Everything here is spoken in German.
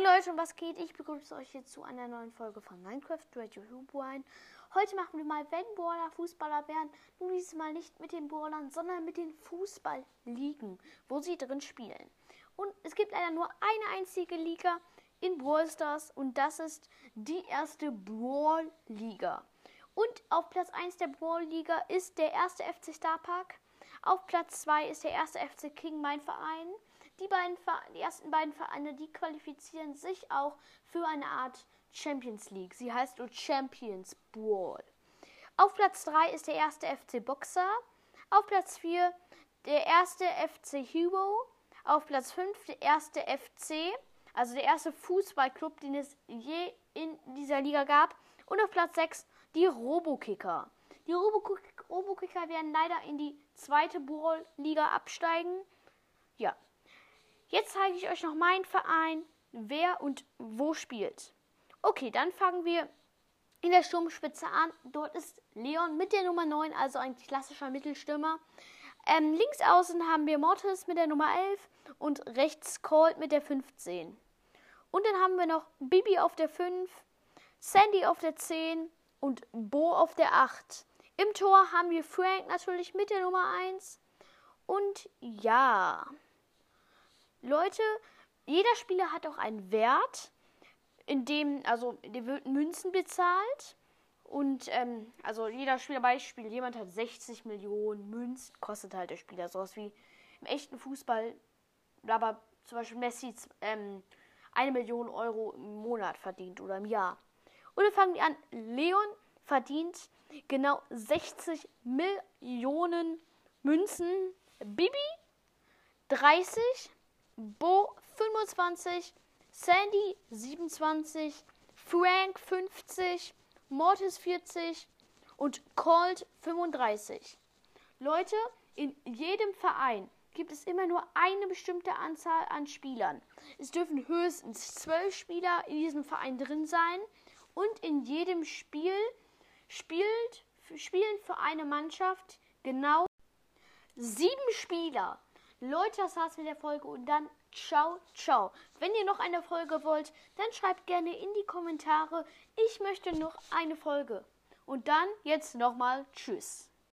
Moin Leute und was geht? Ich begrüße euch jetzt zu einer neuen Folge von Minecraft Radio Hubuine. Heute machen wir mal, wenn Baller Fußballer wären, nun dieses Mal nicht mit den Ballern, sondern mit den Fußballligen, wo sie drin spielen. Und es gibt leider nur eine einzige Liga in Brawl Stars und das ist die erste Brawl Liga. Und auf Platz 1 der Brawl Liga ist der erste FC Star Park. Auf Platz 2 ist der erste FC King, mein Verein. Die, beiden, die ersten beiden Vereine, die qualifizieren sich auch für eine Art Champions League. Sie heißt Champions Brawl. Auf Platz 3 ist der erste FC Boxer. Auf Platz 4 der erste FC Hero. Auf Platz 5 der erste FC, also der erste Fußballclub, den es je in dieser Liga gab. Und auf Platz 6 die Robokicker. Die Robokicker werden leider in die zweite Brawl-Liga absteigen. Ja, Jetzt zeige ich euch noch meinen Verein, wer und wo spielt. Okay, dann fangen wir in der Sturmspitze an. Dort ist Leon mit der Nummer 9, also ein klassischer Mittelstürmer. Ähm, links außen haben wir Mortis mit der Nummer 11 und rechts Colt mit der 15. Und dann haben wir noch Bibi auf der 5, Sandy auf der 10 und Bo auf der 8. Im Tor haben wir Frank natürlich mit der Nummer 1. Und ja. Leute, jeder Spieler hat auch einen Wert, in dem, also, der wird Münzen bezahlt. Und, ähm, also jeder Spieler Beispiel, jemand hat 60 Millionen Münzen, kostet halt der Spieler. Sowas wie im echten Fußball, aber zum Beispiel Messi ähm, eine Million Euro im Monat verdient oder im Jahr. Und dann fangen die an, Leon verdient genau 60 Millionen Münzen, Bibi 30 Bo 25, Sandy 27, Frank 50, Mortis 40 und Colt 35. Leute, in jedem Verein gibt es immer nur eine bestimmte Anzahl an Spielern. Es dürfen höchstens zwölf Spieler in diesem Verein drin sein und in jedem Spiel spielt, spielen für eine Mannschaft genau sieben Spieler. Leute, das war's mit der Folge und dann ciao, ciao. Wenn ihr noch eine Folge wollt, dann schreibt gerne in die Kommentare, ich möchte noch eine Folge. Und dann jetzt nochmal tschüss.